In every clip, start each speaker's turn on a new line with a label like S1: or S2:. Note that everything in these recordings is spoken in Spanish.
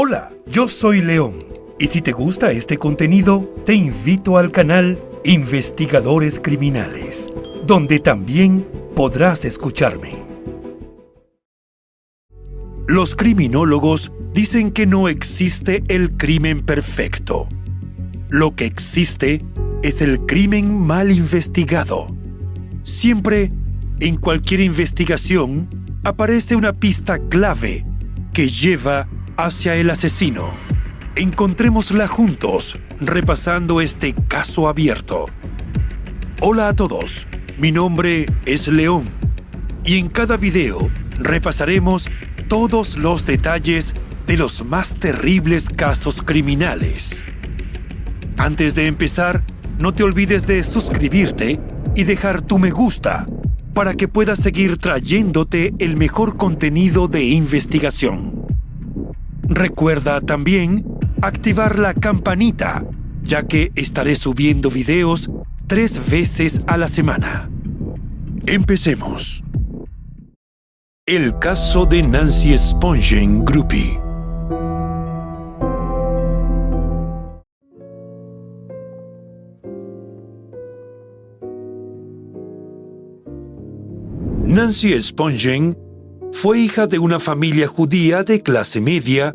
S1: Hola, yo soy León. Y si te gusta este contenido, te invito al canal Investigadores Criminales, donde también podrás escucharme. Los criminólogos dicen que no existe el crimen perfecto. Lo que existe es el crimen mal investigado. Siempre, en cualquier investigación, aparece una pista clave que lleva hacia el asesino. Encontrémosla juntos, repasando este caso abierto. Hola a todos, mi nombre es León y en cada video repasaremos todos los detalles de los más terribles casos criminales. Antes de empezar, no te olvides de suscribirte y dejar tu me gusta para que puedas seguir trayéndote el mejor contenido de investigación. Recuerda también activar la campanita, ya que estaré subiendo videos tres veces a la semana. Empecemos. El caso de Nancy Spongen Groupie. Nancy Spongen fue hija de una familia judía de clase media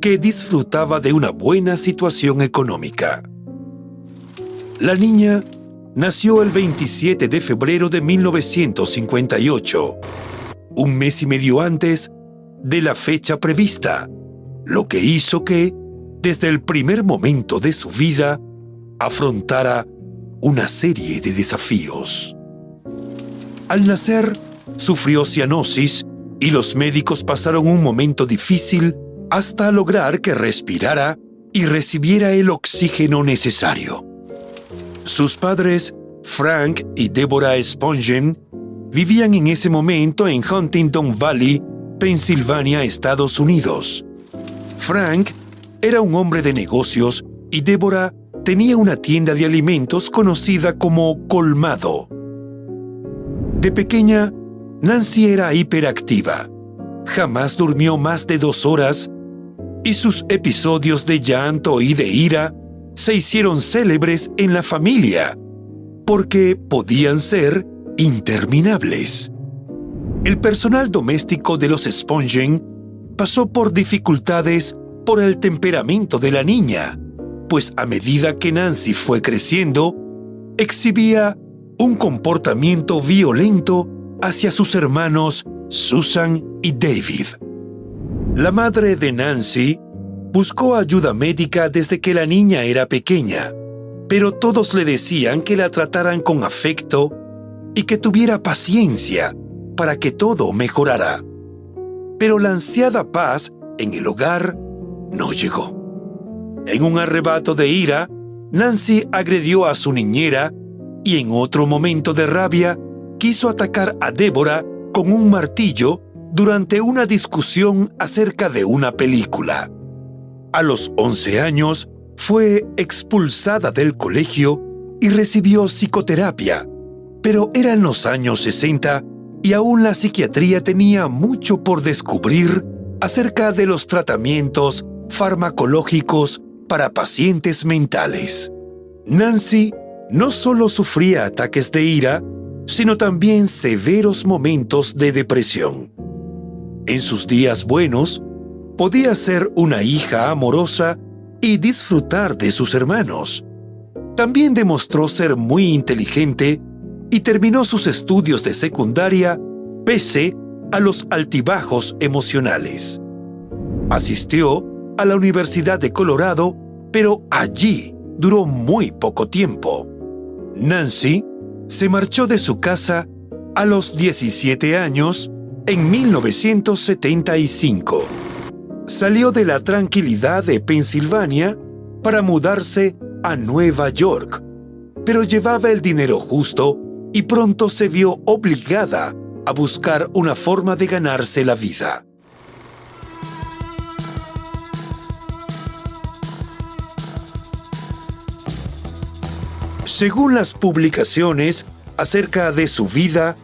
S1: que disfrutaba de una buena situación económica. La niña nació el 27 de febrero de 1958, un mes y medio antes de la fecha prevista, lo que hizo que, desde el primer momento de su vida, afrontara una serie de desafíos. Al nacer, sufrió cianosis y los médicos pasaron un momento difícil hasta lograr que respirara y recibiera el oxígeno necesario. Sus padres, Frank y Deborah Spongen, vivían en ese momento en Huntington Valley, Pensilvania, Estados Unidos. Frank era un hombre de negocios y Deborah tenía una tienda de alimentos conocida como Colmado. De pequeña, Nancy era hiperactiva. Jamás durmió más de dos horas y sus episodios de llanto y de ira se hicieron célebres en la familia porque podían ser interminables. El personal doméstico de los Spongen pasó por dificultades por el temperamento de la niña, pues a medida que Nancy fue creciendo, exhibía un comportamiento violento hacia sus hermanos Susan y David. La madre de Nancy buscó ayuda médica desde que la niña era pequeña, pero todos le decían que la trataran con afecto y que tuviera paciencia para que todo mejorara. Pero la ansiada paz en el hogar no llegó. En un arrebato de ira, Nancy agredió a su niñera y en otro momento de rabia quiso atacar a Débora con un martillo durante una discusión acerca de una película. A los 11 años fue expulsada del colegio y recibió psicoterapia, pero eran los años 60 y aún la psiquiatría tenía mucho por descubrir acerca de los tratamientos farmacológicos para pacientes mentales. Nancy no solo sufría ataques de ira, sino también severos momentos de depresión. En sus días buenos, podía ser una hija amorosa y disfrutar de sus hermanos. También demostró ser muy inteligente y terminó sus estudios de secundaria pese a los altibajos emocionales. Asistió a la Universidad de Colorado, pero allí duró muy poco tiempo. Nancy se marchó de su casa a los 17 años en 1975. Salió de la tranquilidad de Pensilvania para mudarse a Nueva York, pero llevaba el dinero justo y pronto se vio obligada a buscar una forma de ganarse la vida. Según las publicaciones acerca de su vida,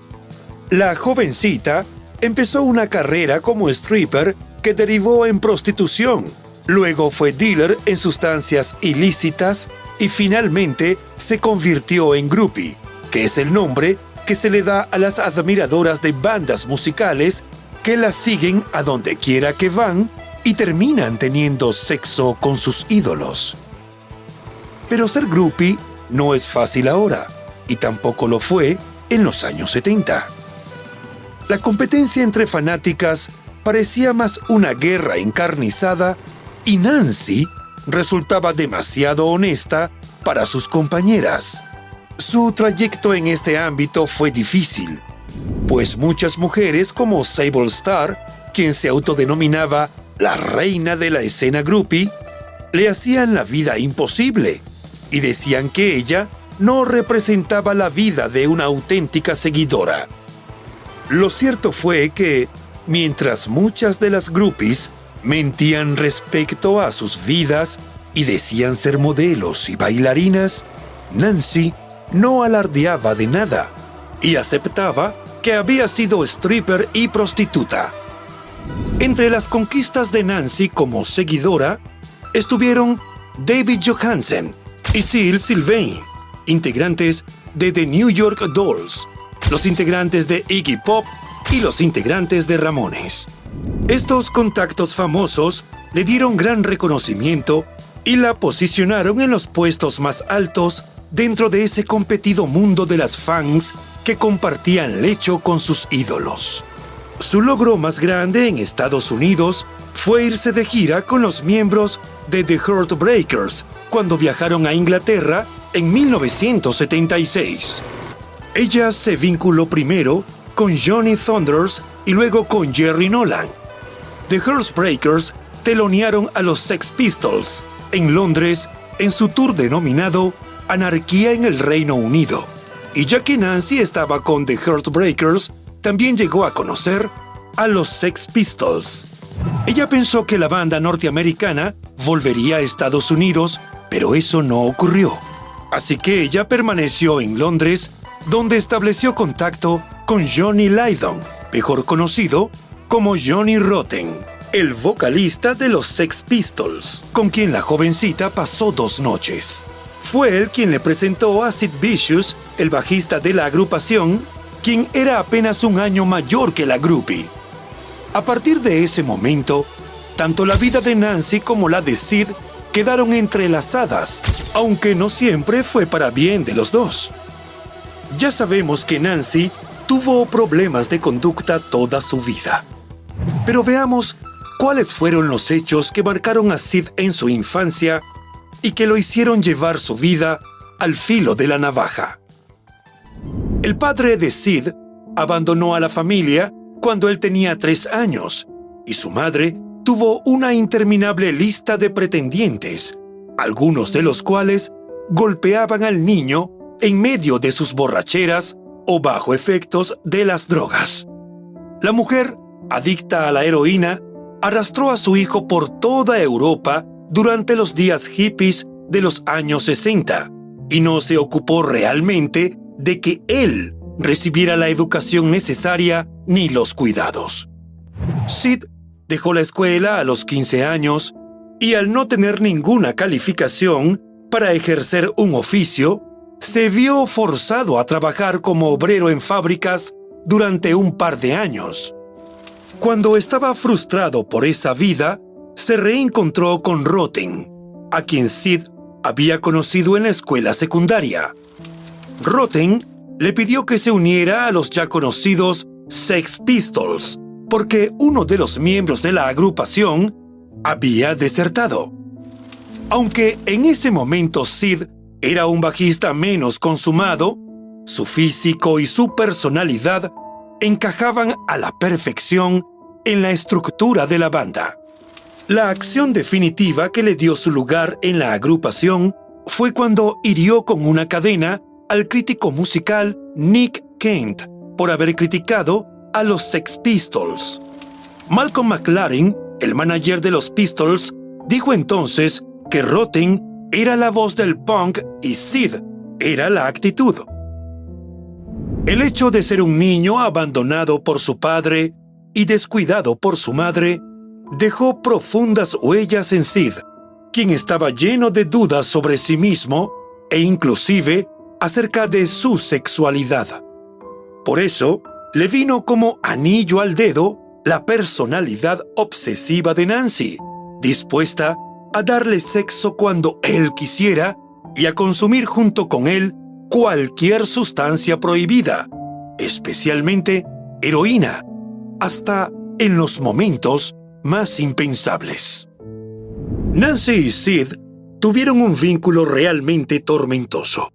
S1: la jovencita empezó una carrera como stripper que derivó en prostitución. Luego fue dealer en sustancias ilícitas y finalmente se convirtió en groupie, que es el nombre que se le da a las admiradoras de bandas musicales que las siguen a donde quiera que van y terminan teniendo sexo con sus ídolos. Pero ser groupie no es fácil ahora, y tampoco lo fue en los años 70. La competencia entre fanáticas parecía más una guerra encarnizada y Nancy resultaba demasiado honesta para sus compañeras. Su trayecto en este ámbito fue difícil, pues muchas mujeres como Sable Star, quien se autodenominaba la reina de la escena groupie, le hacían la vida imposible y decían que ella no representaba la vida de una auténtica seguidora. Lo cierto fue que, mientras muchas de las groupies mentían respecto a sus vidas y decían ser modelos y bailarinas, Nancy no alardeaba de nada y aceptaba que había sido stripper y prostituta. Entre las conquistas de Nancy como seguidora estuvieron David Johansen, y Sil Sylvain, integrantes de The New York Dolls, los integrantes de Iggy Pop y los integrantes de Ramones. Estos contactos famosos le dieron gran reconocimiento y la posicionaron en los puestos más altos dentro de ese competido mundo de las fans que compartían lecho con sus ídolos. Su logro más grande en Estados Unidos fue irse de gira con los miembros de The Heartbreakers cuando viajaron a Inglaterra en 1976. Ella se vinculó primero con Johnny Thunders y luego con Jerry Nolan. The Heartbreakers telonearon a los Sex Pistols en Londres en su tour denominado Anarquía en el Reino Unido. Y ya que Nancy estaba con The Heartbreakers, también llegó a conocer a los Sex Pistols. Ella pensó que la banda norteamericana volvería a Estados Unidos, pero eso no ocurrió. Así que ella permaneció en Londres, donde estableció contacto con Johnny Lydon, mejor conocido como Johnny Rotten, el vocalista de los Sex Pistols, con quien la jovencita pasó dos noches. Fue él quien le presentó a Sid Vicious, el bajista de la agrupación, quien era apenas un año mayor que la groupie. A partir de ese momento, tanto la vida de Nancy como la de Sid quedaron entrelazadas, aunque no siempre fue para bien de los dos. Ya sabemos que Nancy tuvo problemas de conducta toda su vida. Pero veamos cuáles fueron los hechos que marcaron a Sid en su infancia y que lo hicieron llevar su vida al filo de la navaja. El padre de Sid abandonó a la familia cuando él tenía tres años y su madre tuvo una interminable lista de pretendientes, algunos de los cuales golpeaban al niño en medio de sus borracheras o bajo efectos de las drogas. La mujer adicta a la heroína, arrastró a su hijo por toda Europa durante los días hippies de los años 60 y no se ocupó realmente de que él recibiera la educación necesaria ni los cuidados. Sid dejó la escuela a los 15 años y al no tener ninguna calificación para ejercer un oficio, se vio forzado a trabajar como obrero en fábricas durante un par de años. Cuando estaba frustrado por esa vida, se reencontró con Roten, a quien Sid había conocido en la escuela secundaria. Roten le pidió que se uniera a los ya conocidos Sex Pistols, porque uno de los miembros de la agrupación había desertado. Aunque en ese momento Sid era un bajista menos consumado, su físico y su personalidad encajaban a la perfección en la estructura de la banda. La acción definitiva que le dio su lugar en la agrupación fue cuando hirió con una cadena al crítico musical Nick Kent por haber criticado a los Sex Pistols. Malcolm McLaren, el manager de los Pistols, dijo entonces que Rotten era la voz del punk y Sid era la actitud. El hecho de ser un niño abandonado por su padre y descuidado por su madre dejó profundas huellas en Sid, quien estaba lleno de dudas sobre sí mismo e inclusive acerca de su sexualidad. Por eso, le vino como anillo al dedo la personalidad obsesiva de Nancy, dispuesta a darle sexo cuando él quisiera y a consumir junto con él cualquier sustancia prohibida, especialmente heroína, hasta en los momentos más impensables. Nancy y Sid tuvieron un vínculo realmente tormentoso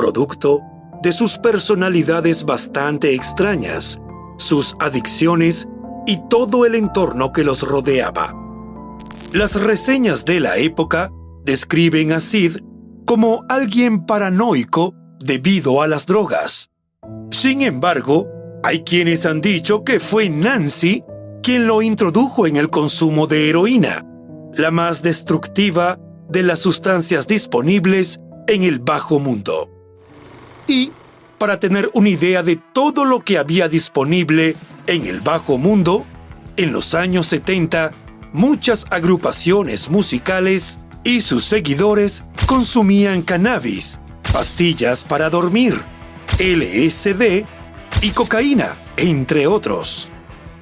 S1: producto de sus personalidades bastante extrañas, sus adicciones y todo el entorno que los rodeaba. Las reseñas de la época describen a Sid como alguien paranoico debido a las drogas. Sin embargo, hay quienes han dicho que fue Nancy quien lo introdujo en el consumo de heroína, la más destructiva de las sustancias disponibles en el bajo mundo y para tener una idea de todo lo que había disponible en el bajo mundo, en los años 70, muchas agrupaciones musicales y sus seguidores consumían cannabis, pastillas para dormir, LSD y cocaína, entre otros.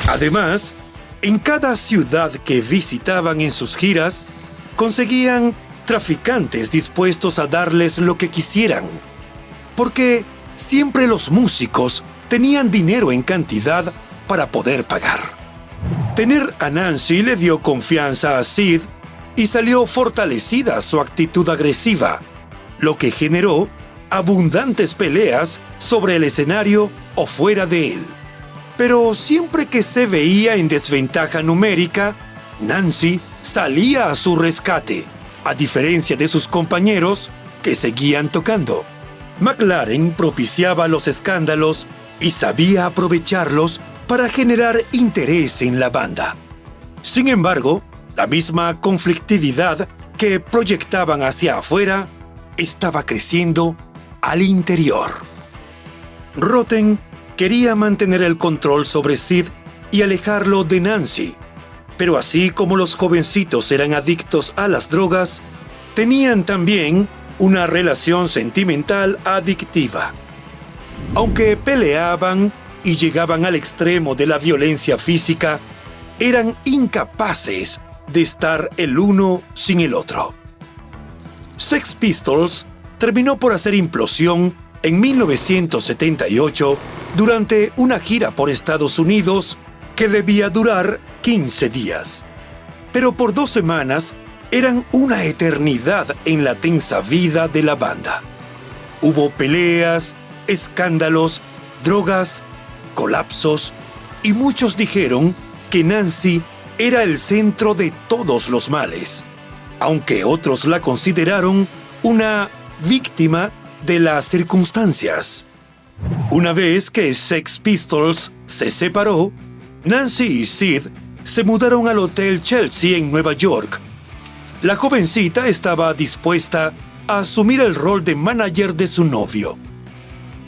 S1: Además, en cada ciudad que visitaban en sus giras, conseguían traficantes dispuestos a darles lo que quisieran porque siempre los músicos tenían dinero en cantidad para poder pagar. Tener a Nancy le dio confianza a Sid y salió fortalecida su actitud agresiva, lo que generó abundantes peleas sobre el escenario o fuera de él. Pero siempre que se veía en desventaja numérica, Nancy salía a su rescate, a diferencia de sus compañeros que seguían tocando. McLaren propiciaba los escándalos y sabía aprovecharlos para generar interés en la banda. Sin embargo, la misma conflictividad que proyectaban hacia afuera estaba creciendo al interior. Rotten quería mantener el control sobre Sid y alejarlo de Nancy, pero así como los jovencitos eran adictos a las drogas, tenían también una relación sentimental adictiva. Aunque peleaban y llegaban al extremo de la violencia física, eran incapaces de estar el uno sin el otro. Sex Pistols terminó por hacer implosión en 1978 durante una gira por Estados Unidos que debía durar 15 días. Pero por dos semanas eran una eternidad en la tensa vida de la banda. Hubo peleas, escándalos, drogas, colapsos y muchos dijeron que Nancy era el centro de todos los males, aunque otros la consideraron una víctima de las circunstancias. Una vez que Sex Pistols se separó, Nancy y Sid se mudaron al Hotel Chelsea en Nueva York. La jovencita estaba dispuesta a asumir el rol de manager de su novio.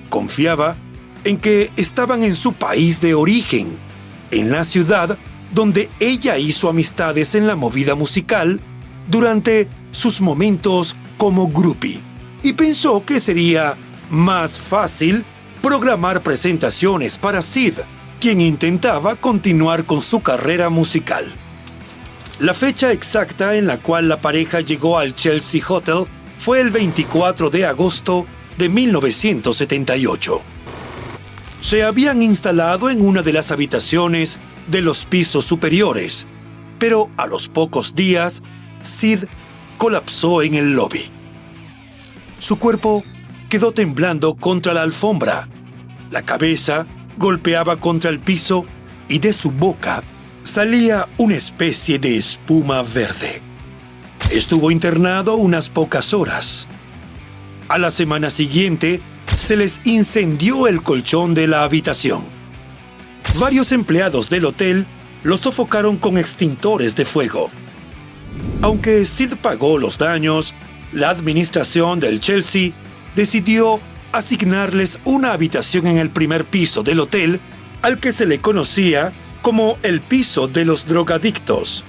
S1: Confiaba en que estaban en su país de origen, en la ciudad donde ella hizo amistades en la movida musical durante sus momentos como groupie, y pensó que sería más fácil programar presentaciones para Sid quien intentaba continuar con su carrera musical. La fecha exacta en la cual la pareja llegó al Chelsea Hotel fue el 24 de agosto de 1978. Se habían instalado en una de las habitaciones de los pisos superiores, pero a los pocos días, Sid colapsó en el lobby. Su cuerpo quedó temblando contra la alfombra. La cabeza golpeaba contra el piso y de su boca salía una especie de espuma verde. Estuvo internado unas pocas horas. A la semana siguiente, se les incendió el colchón de la habitación. Varios empleados del hotel lo sofocaron con extintores de fuego. Aunque Sid pagó los daños, la administración del Chelsea decidió asignarles una habitación en el primer piso del hotel al que se le conocía como el piso de los drogadictos.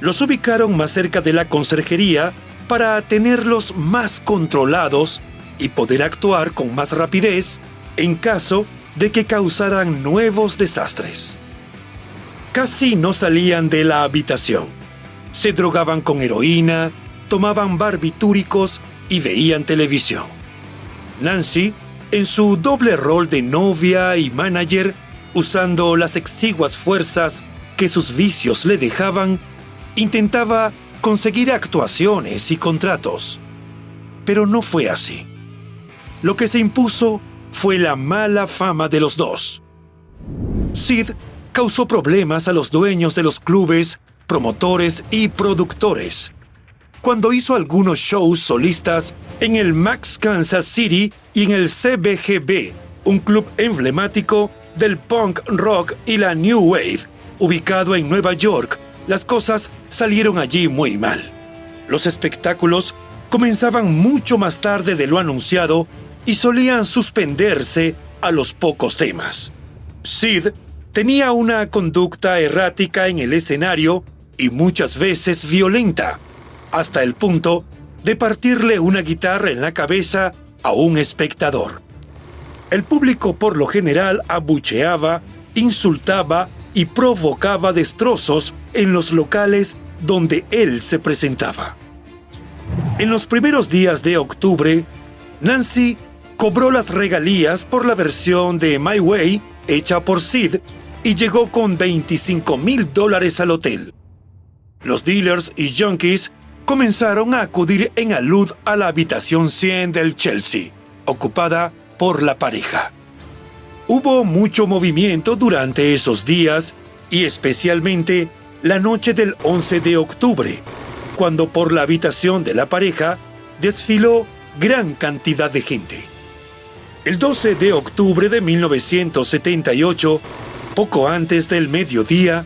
S1: Los ubicaron más cerca de la conserjería para tenerlos más controlados y poder actuar con más rapidez en caso de que causaran nuevos desastres. Casi no salían de la habitación. Se drogaban con heroína, tomaban barbitúricos y veían televisión. Nancy, en su doble rol de novia y manager, usando las exiguas fuerzas que sus vicios le dejaban, intentaba conseguir actuaciones y contratos. Pero no fue así. Lo que se impuso fue la mala fama de los dos. Sid causó problemas a los dueños de los clubes, promotores y productores, cuando hizo algunos shows solistas en el Max Kansas City y en el CBGB, un club emblemático del punk rock y la new wave, ubicado en Nueva York, las cosas salieron allí muy mal. Los espectáculos comenzaban mucho más tarde de lo anunciado y solían suspenderse a los pocos temas. Sid tenía una conducta errática en el escenario y muchas veces violenta hasta el punto de partirle una guitarra en la cabeza a un espectador. El público por lo general abucheaba, insultaba y provocaba destrozos en los locales donde él se presentaba. En los primeros días de octubre, Nancy cobró las regalías por la versión de My Way hecha por Sid y llegó con 25 mil dólares al hotel. Los dealers y junkies comenzaron a acudir en alud a la habitación 100 del Chelsea, ocupada por la pareja. Hubo mucho movimiento durante esos días y especialmente la noche del 11 de octubre, cuando por la habitación de la pareja desfiló gran cantidad de gente. El 12 de octubre de 1978, poco antes del mediodía,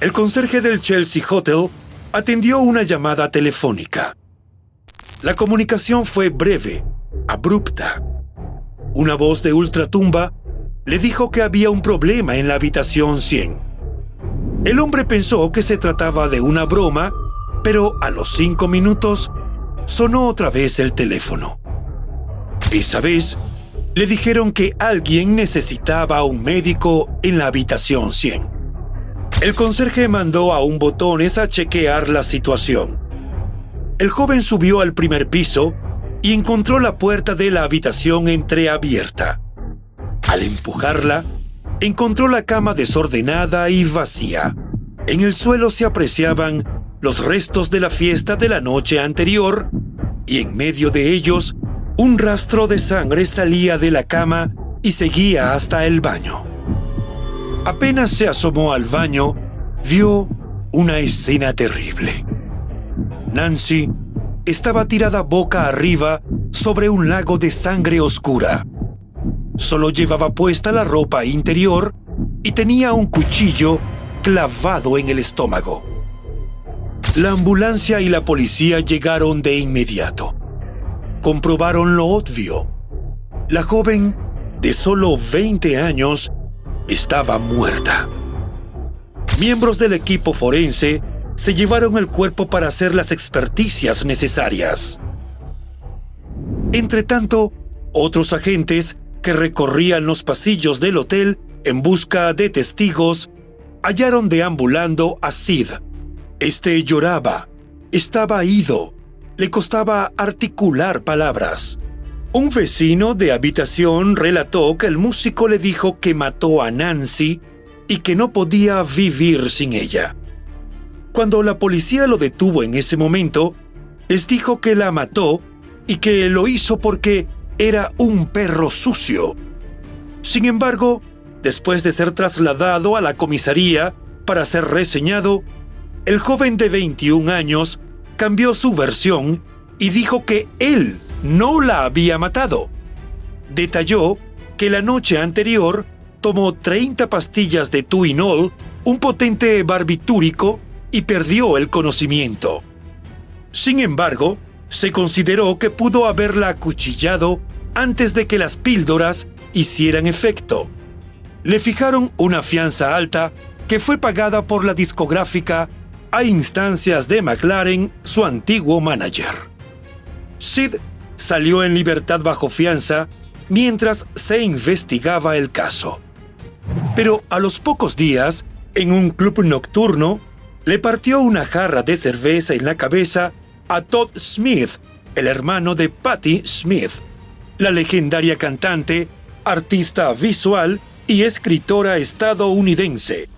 S1: el conserje del Chelsea Hotel atendió una llamada telefónica. La comunicación fue breve, abrupta. Una voz de ultratumba le dijo que había un problema en la habitación 100. El hombre pensó que se trataba de una broma, pero a los cinco minutos sonó otra vez el teléfono. Esa vez le dijeron que alguien necesitaba un médico en la habitación 100. El conserje mandó a un botones a chequear la situación. El joven subió al primer piso y encontró la puerta de la habitación entreabierta. Al empujarla, encontró la cama desordenada y vacía. En el suelo se apreciaban los restos de la fiesta de la noche anterior y en medio de ellos un rastro de sangre salía de la cama y seguía hasta el baño. Apenas se asomó al baño, vio una escena terrible. Nancy estaba tirada boca arriba sobre un lago de sangre oscura. Solo llevaba puesta la ropa interior y tenía un cuchillo clavado en el estómago. La ambulancia y la policía llegaron de inmediato. Comprobaron lo obvio. La joven, de solo 20 años, estaba muerta. Miembros del equipo forense se llevaron el cuerpo para hacer las experticias necesarias. Entretanto, otros agentes que recorrían los pasillos del hotel en busca de testigos hallaron deambulando a Sid. Este lloraba, estaba ido, le costaba articular palabras. Un vecino de habitación relató que el músico le dijo que mató a Nancy y que no podía vivir sin ella. Cuando la policía lo detuvo en ese momento, les dijo que la mató y que lo hizo porque era un perro sucio. Sin embargo, después de ser trasladado a la comisaría para ser reseñado, el joven de 21 años cambió su versión y dijo que él no la había matado. Detalló que la noche anterior tomó 30 pastillas de Tuinol, un potente barbitúrico, y perdió el conocimiento. Sin embargo, se consideró que pudo haberla acuchillado antes de que las píldoras hicieran efecto. Le fijaron una fianza alta que fue pagada por la discográfica a instancias de McLaren, su antiguo manager. Sid salió en libertad bajo fianza mientras se investigaba el caso. Pero a los pocos días, en un club nocturno, le partió una jarra de cerveza en la cabeza a Todd Smith, el hermano de Patti Smith, la legendaria cantante, artista visual y escritora estadounidense.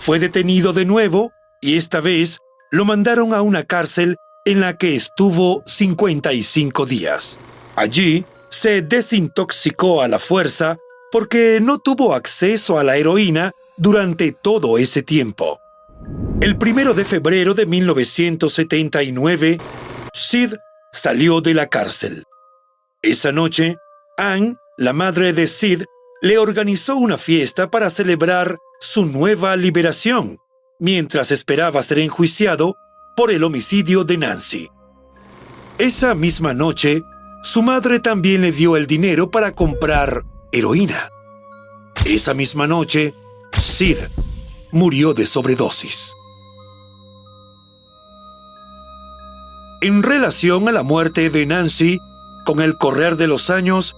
S1: Fue detenido de nuevo y esta vez lo mandaron a una cárcel en la que estuvo 55 días. Allí se desintoxicó a la fuerza porque no tuvo acceso a la heroína durante todo ese tiempo. El primero de febrero de 1979, Sid salió de la cárcel. Esa noche, Anne, la madre de Sid, le organizó una fiesta para celebrar su nueva liberación, mientras esperaba ser enjuiciado por el homicidio de Nancy. Esa misma noche, su madre también le dio el dinero para comprar heroína. Esa misma noche, Sid murió de sobredosis. En relación a la muerte de Nancy, con el correr de los años,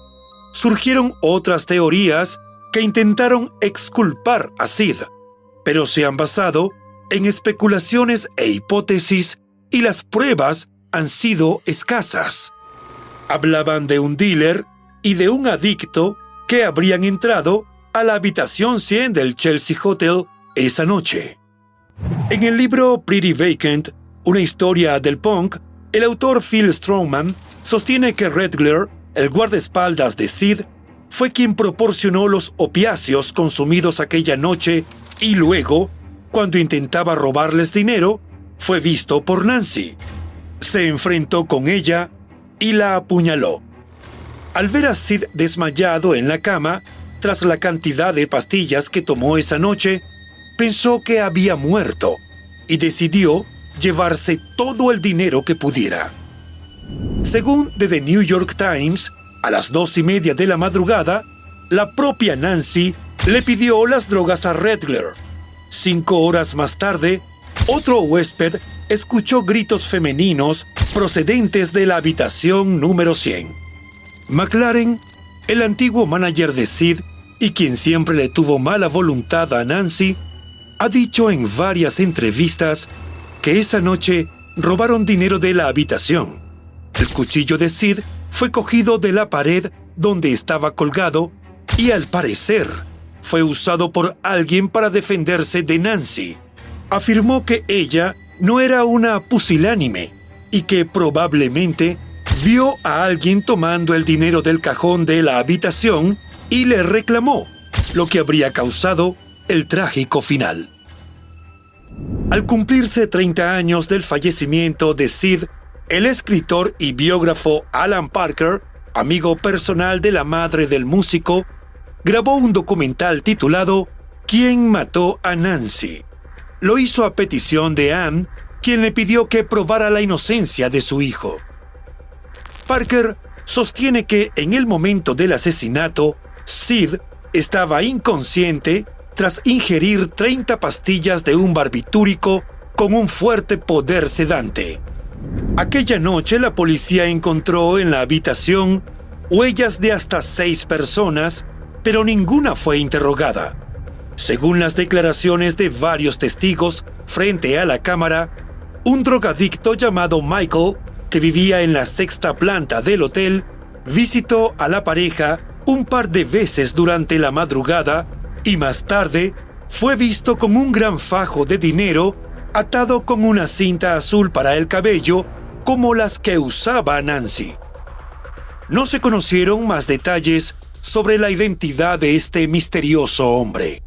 S1: surgieron otras teorías que intentaron exculpar a Sid, pero se han basado en especulaciones e hipótesis y las pruebas han sido escasas. Hablaban de un dealer y de un adicto que habrían entrado a la habitación 100 del Chelsea Hotel esa noche. En el libro Pretty Vacant, una historia del punk, el autor Phil Strongman sostiene que Redgler, el guardaespaldas de Sid, fue quien proporcionó los opiáceos consumidos aquella noche y luego, cuando intentaba robarles dinero, fue visto por Nancy. Se enfrentó con ella y la apuñaló. Al ver a Sid desmayado en la cama, tras la cantidad de pastillas que tomó esa noche, pensó que había muerto y decidió llevarse todo el dinero que pudiera. Según The New York Times, a las dos y media de la madrugada, la propia Nancy le pidió las drogas a Redler. Cinco horas más tarde, otro huésped escuchó gritos femeninos procedentes de la habitación número 100. McLaren, el antiguo manager de Sid y quien siempre le tuvo mala voluntad a Nancy, ha dicho en varias entrevistas que esa noche robaron dinero de la habitación. El cuchillo de Sid fue cogido de la pared donde estaba colgado y al parecer fue usado por alguien para defenderse de Nancy. Afirmó que ella no era una pusilánime y que probablemente vio a alguien tomando el dinero del cajón de la habitación y le reclamó, lo que habría causado el trágico final. Al cumplirse 30 años del fallecimiento de Sid, el escritor y biógrafo Alan Parker, amigo personal de la madre del músico, grabó un documental titulado ¿Quién mató a Nancy? Lo hizo a petición de Anne, quien le pidió que probara la inocencia de su hijo. Parker sostiene que en el momento del asesinato, Sid estaba inconsciente tras ingerir 30 pastillas de un barbitúrico con un fuerte poder sedante. Aquella noche la policía encontró en la habitación huellas de hasta seis personas, pero ninguna fue interrogada. Según las declaraciones de varios testigos frente a la cámara, un drogadicto llamado Michael, que vivía en la sexta planta del hotel, visitó a la pareja un par de veces durante la madrugada y más tarde fue visto con un gran fajo de dinero atado con una cinta azul para el cabello como las que usaba Nancy. No se conocieron más detalles sobre la identidad de este misterioso hombre.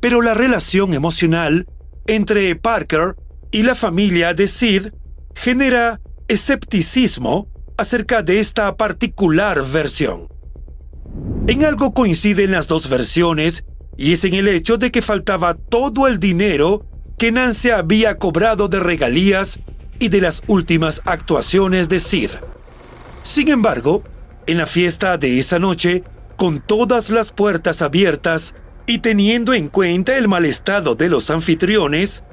S1: Pero la relación emocional entre Parker y la familia de Sid genera escepticismo acerca de esta particular versión. En algo coinciden las dos versiones y es en el hecho de que faltaba todo el dinero que Nancy había cobrado de regalías y de las últimas actuaciones de Sid. Sin embargo, en la fiesta de esa noche, con todas las puertas abiertas y teniendo en cuenta el mal estado de los anfitriones,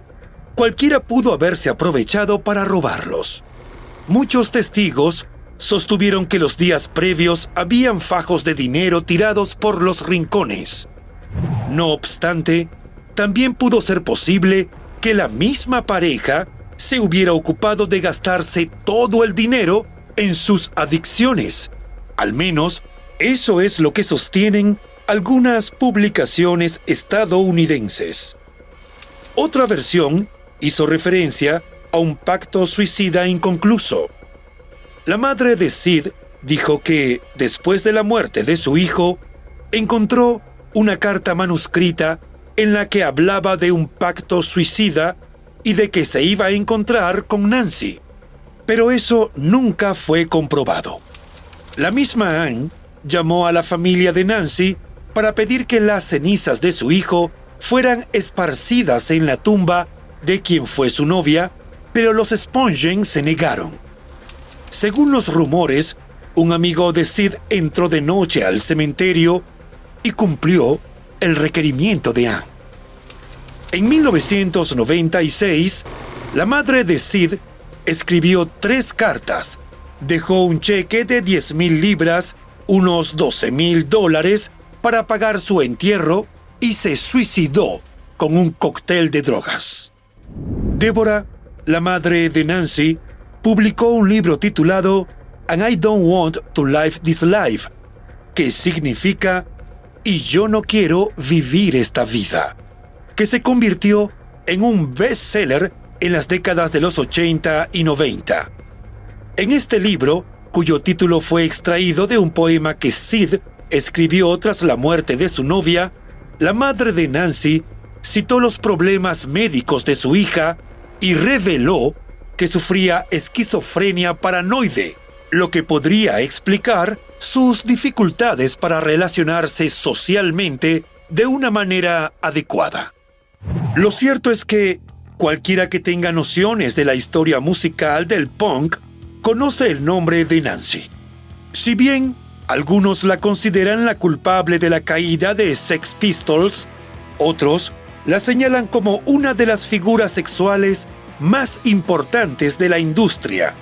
S1: cualquiera pudo haberse aprovechado para robarlos. Muchos testigos sostuvieron que los días previos habían fajos de dinero tirados por los rincones. No obstante, también pudo ser posible que la misma pareja se hubiera ocupado de gastarse todo el dinero en sus adicciones. Al menos, eso es lo que sostienen algunas publicaciones estadounidenses. Otra versión hizo referencia a un pacto suicida inconcluso. La madre de Sid dijo que, después de la muerte de su hijo, encontró una carta manuscrita en la que hablaba de un pacto suicida y de que se iba a encontrar con Nancy. Pero eso nunca fue comprobado. La misma Anne llamó a la familia de Nancy para pedir que las cenizas de su hijo fueran esparcidas en la tumba de quien fue su novia, pero los Spongen se negaron. Según los rumores, un amigo de Sid entró de noche al cementerio y cumplió el requerimiento de Anne. En 1996, la madre de Sid escribió tres cartas, dejó un cheque de 10 mil libras, unos 12 mil dólares, para pagar su entierro y se suicidó con un cóctel de drogas. Débora, la madre de Nancy, publicó un libro titulado And I Don't Want to Live This Life, que significa Y yo no quiero vivir esta vida, que se convirtió en un bestseller en las décadas de los 80 y 90. En este libro, cuyo título fue extraído de un poema que Sid escribió tras la muerte de su novia, la madre de Nancy citó los problemas médicos de su hija y reveló que sufría esquizofrenia paranoide, lo que podría explicar sus dificultades para relacionarse socialmente de una manera adecuada. Lo cierto es que cualquiera que tenga nociones de la historia musical del punk conoce el nombre de Nancy. Si bien algunos la consideran la culpable de la caída de Sex Pistols, otros la señalan como una de las figuras sexuales más importantes de la industria,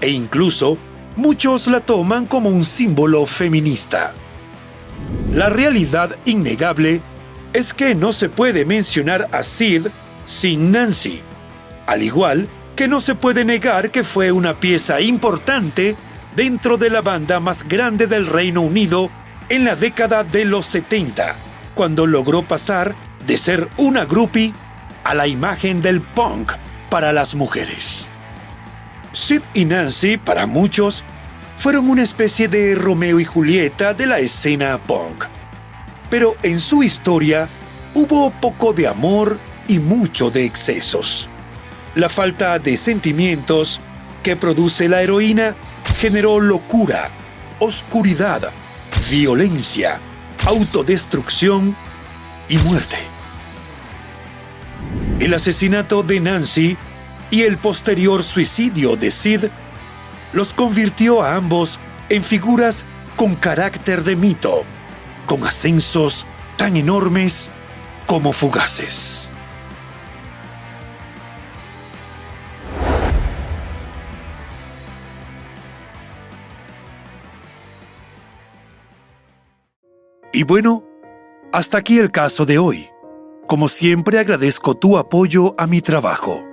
S1: e incluso muchos la toman como un símbolo feminista. La realidad innegable es que no se puede mencionar a Sid sin Nancy, al igual que no se puede negar que fue una pieza importante dentro de la banda más grande del Reino Unido en la década de los 70, cuando logró pasar de ser una groupie a la imagen del punk para las mujeres. Sid y Nancy, para muchos, fueron una especie de Romeo y Julieta de la escena punk. Pero en su historia hubo poco de amor y mucho de excesos. La falta de sentimientos que produce la heroína generó locura, oscuridad, violencia, autodestrucción y muerte. El asesinato de Nancy y el posterior suicidio de Sid los convirtió a ambos en figuras con carácter de mito, con ascensos tan enormes como fugaces. Y bueno, hasta aquí el caso de hoy. Como siempre agradezco tu apoyo a mi trabajo.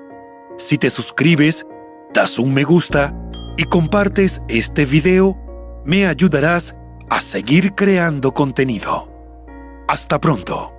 S1: Si te suscribes, das un me gusta y compartes este video, me ayudarás a seguir creando contenido. Hasta pronto.